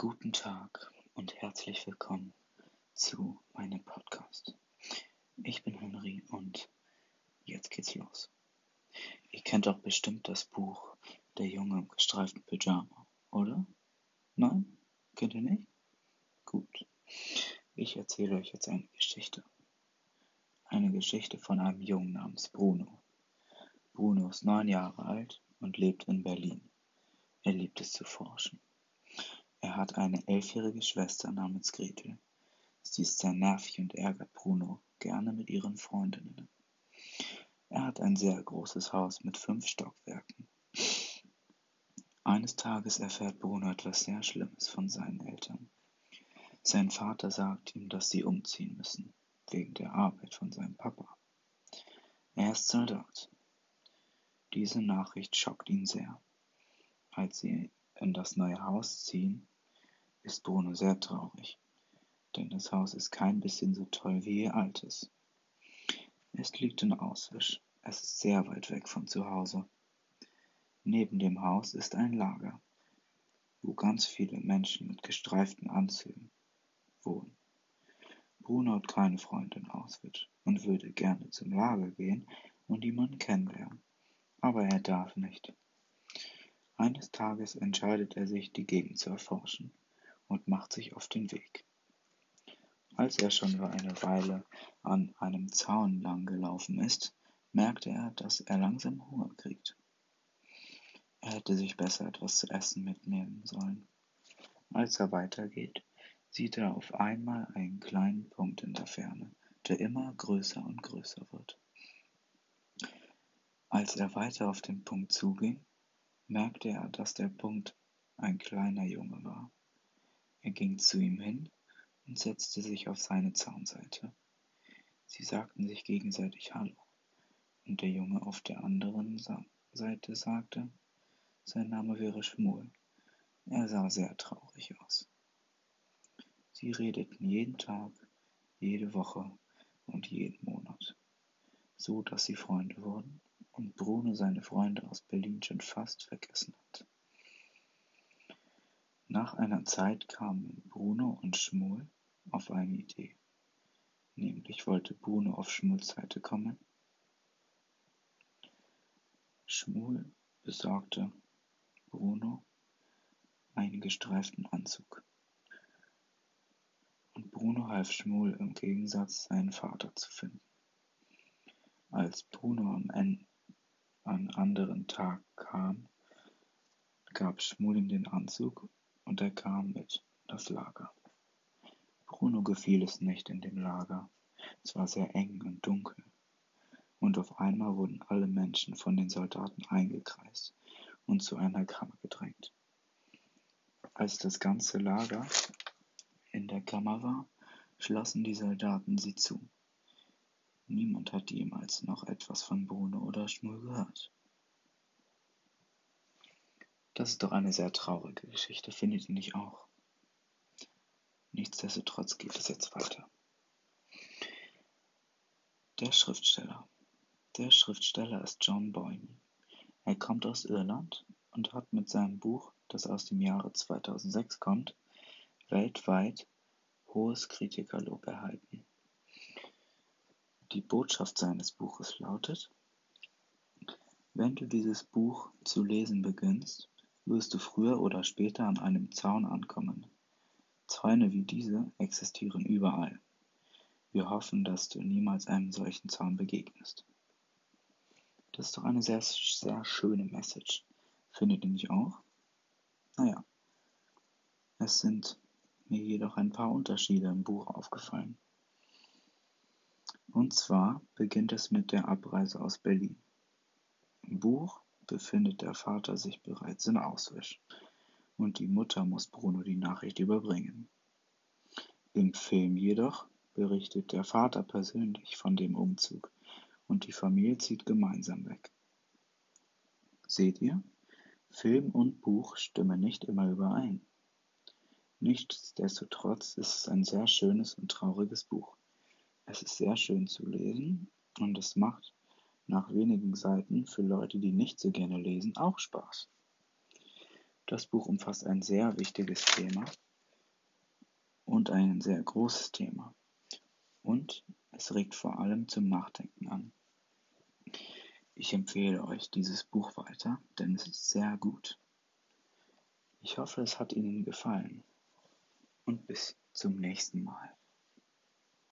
Guten Tag und herzlich willkommen zu meinem Podcast. Ich bin Henry und jetzt geht's los. Ihr kennt doch bestimmt das Buch Der Junge im gestreiften Pyjama, oder? Nein? Kennt ihr nicht? Gut. Ich erzähle euch jetzt eine Geschichte. Eine Geschichte von einem Jungen namens Bruno. Bruno ist neun Jahre alt und lebt in Berlin. Er liebt es zu forschen. Er hat eine elfjährige Schwester namens Gretel. Sie ist sehr nervig und ärgert Bruno gerne mit ihren Freundinnen. Er hat ein sehr großes Haus mit fünf Stockwerken. Eines Tages erfährt Bruno etwas sehr Schlimmes von seinen Eltern. Sein Vater sagt ihm, dass sie umziehen müssen, wegen der Arbeit von seinem Papa. Er ist Soldat. Diese Nachricht schockt ihn sehr. Als sie in das neue Haus ziehen, ist Bruno sehr traurig, denn das Haus ist kein bisschen so toll wie ihr altes. Es liegt in Auswisch, es ist sehr weit weg von zu Hause. Neben dem Haus ist ein Lager, wo ganz viele Menschen mit gestreiften Anzügen wohnen. Bruno hat keine Freunde in Auschwitz und würde gerne zum Lager gehen und jemanden kennenlernen, aber er darf nicht. Eines Tages entscheidet er sich, die Gegend zu erforschen und macht sich auf den Weg. Als er schon über eine Weile an einem Zaun lang gelaufen ist, merkte er, dass er langsam Hunger kriegt. Er hätte sich besser etwas zu essen mitnehmen sollen. Als er weitergeht, sieht er auf einmal einen kleinen Punkt in der Ferne, der immer größer und größer wird. Als er weiter auf den Punkt zuging, merkte er, dass der Punkt ein kleiner Junge war. Er ging zu ihm hin und setzte sich auf seine Zaunseite. Sie sagten sich gegenseitig Hallo, und der Junge auf der anderen Seite sagte, sein Name wäre Schmuel. Er sah sehr traurig aus. Sie redeten jeden Tag, jede Woche und jeden Monat, so dass sie Freunde wurden und Bruno seine Freunde aus Berlin schon fast vergessen hat. Nach einer Zeit kamen Bruno und Schmuel auf eine Idee. Nämlich wollte Bruno auf Schmuels Seite kommen. Schmuel besorgte Bruno einen gestreiften Anzug. Und Bruno half Schmuel im Gegensatz seinen Vater zu finden. Als Bruno am Ende an anderen Tag kam, gab Schmuel ihm den Anzug und er kam mit das Lager. Bruno gefiel es nicht in dem Lager. Es war sehr eng und dunkel. Und auf einmal wurden alle Menschen von den Soldaten eingekreist und zu einer Kammer gedrängt. Als das ganze Lager in der Kammer war, schlossen die Soldaten sie zu. Niemand hatte jemals noch etwas von Bruno oder Schmuel gehört. Das ist doch eine sehr traurige Geschichte, findet ihr nicht auch? Nichtsdestotrotz geht es jetzt weiter. Der Schriftsteller. Der Schriftsteller ist John Boyne. Er kommt aus Irland und hat mit seinem Buch, das aus dem Jahre 2006 kommt, weltweit hohes Kritikerlob erhalten. Die Botschaft seines Buches lautet, wenn du dieses Buch zu lesen beginnst, wirst du früher oder später an einem Zaun ankommen. Zäune wie diese existieren überall. Wir hoffen, dass du niemals einem solchen Zaun begegnest. Das ist doch eine sehr, sehr schöne Message. Findet ihr nicht auch? Naja, es sind mir jedoch ein paar Unterschiede im Buch aufgefallen. Und zwar beginnt es mit der Abreise aus Berlin. Im Buch befindet der Vater sich bereits in Auswisch und die Mutter muss Bruno die Nachricht überbringen. Im Film jedoch berichtet der Vater persönlich von dem Umzug und die Familie zieht gemeinsam weg. Seht ihr? Film und Buch stimmen nicht immer überein. Nichtsdestotrotz ist es ein sehr schönes und trauriges Buch. Es ist sehr schön zu lesen und es macht nach wenigen Seiten für Leute, die nicht so gerne lesen, auch Spaß. Das Buch umfasst ein sehr wichtiges Thema, und ein sehr großes Thema. Und es regt vor allem zum Nachdenken an. Ich empfehle euch dieses Buch weiter, denn es ist sehr gut. Ich hoffe, es hat Ihnen gefallen und bis zum nächsten Mal.